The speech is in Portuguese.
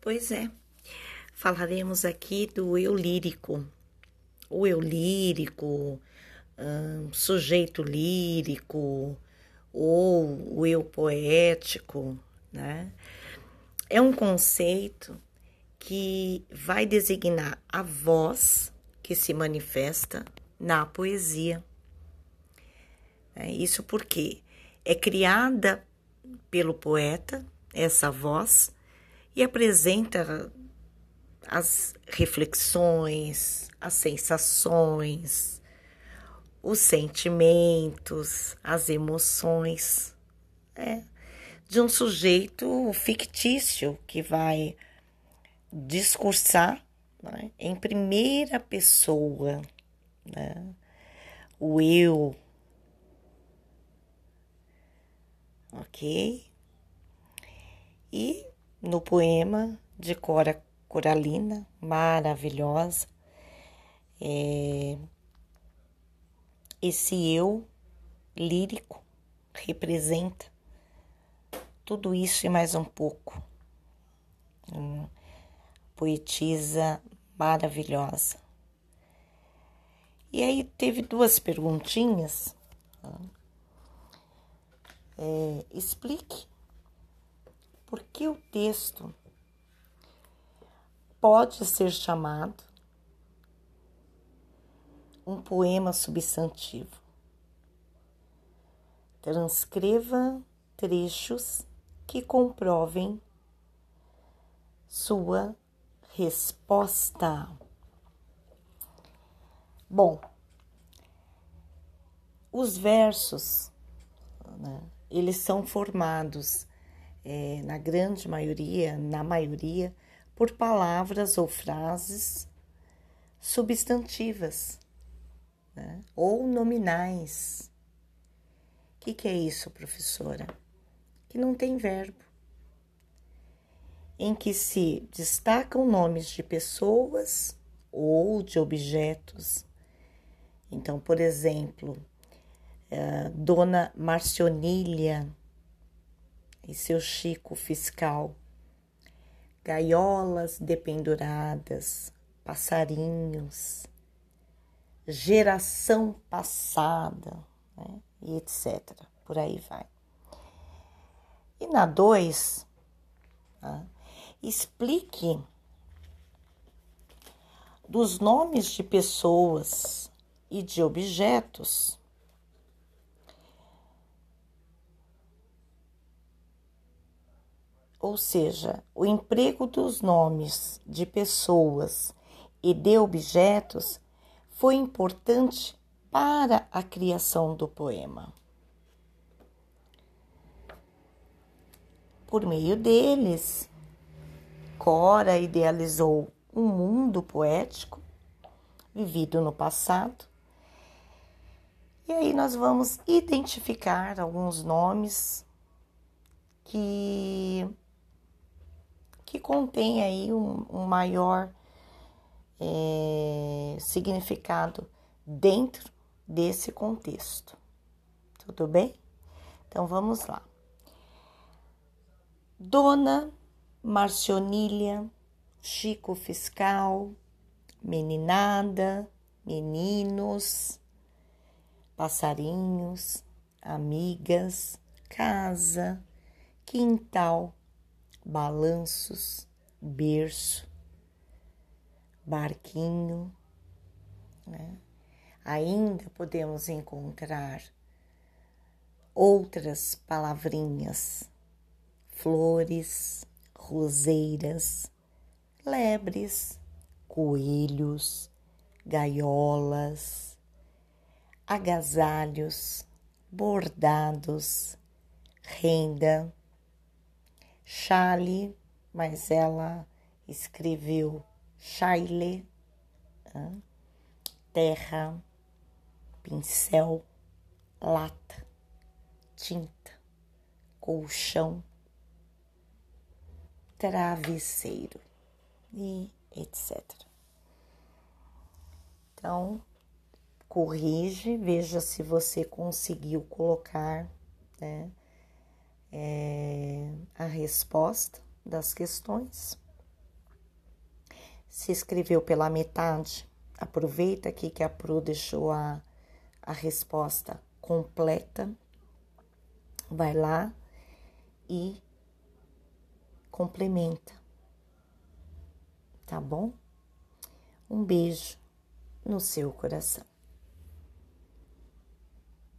Pois é, falaremos aqui do eu lírico, o eu lírico, um, sujeito lírico, ou o eu poético, né? É um conceito que vai designar a voz que se manifesta na poesia. É isso porque é criada pelo poeta essa voz e apresenta as reflexões, as sensações, os sentimentos, as emoções é, de um sujeito fictício que vai discursar né, em primeira pessoa, né, o eu, ok? E no poema de Cora Coralina, maravilhosa, é, esse eu lírico representa tudo isso e mais um pouco. Uma poetisa maravilhosa. E aí teve duas perguntinhas. É, explique por que o texto pode ser chamado um poema substantivo. Transcreva trechos que comprovem sua resposta. Bom, os versos, né, eles são formados é, na grande maioria, na maioria, por palavras ou frases substantivas né? ou nominais. O que, que é isso, professora? Que não tem verbo. Em que se destacam nomes de pessoas ou de objetos. Então, por exemplo, uh, Dona Marcionília e seu Chico fiscal, gaiolas dependuradas, passarinhos, geração passada, né? e etc. Por aí vai. E na 2, né? explique dos nomes de pessoas e de objetos ou seja, o emprego dos nomes de pessoas e de objetos foi importante para a criação do poema. Por meio deles, Cora idealizou um mundo poético vivido no passado. E aí nós vamos identificar alguns nomes que que contém aí um, um maior é, significado dentro desse contexto. Tudo bem? Então vamos lá. Dona Marcionília, Chico Fiscal, Meninada, Meninos, Passarinhos, Amigas, Casa, Quintal, balanços, berço, barquinho. Né? Ainda podemos encontrar outras palavrinhas, flores, roseiras, lebres, coelhos, gaiolas, agasalhos, bordados, renda, Chale, mas ela escreveu Chaile, terra, pincel, lata, tinta, colchão, travesseiro e etc. Então, corrige, veja se você conseguiu colocar, né? É, a resposta das questões. Se escreveu pela metade, aproveita aqui que a Pro deixou a, a resposta completa. Vai lá e complementa. Tá bom? Um beijo no seu coração.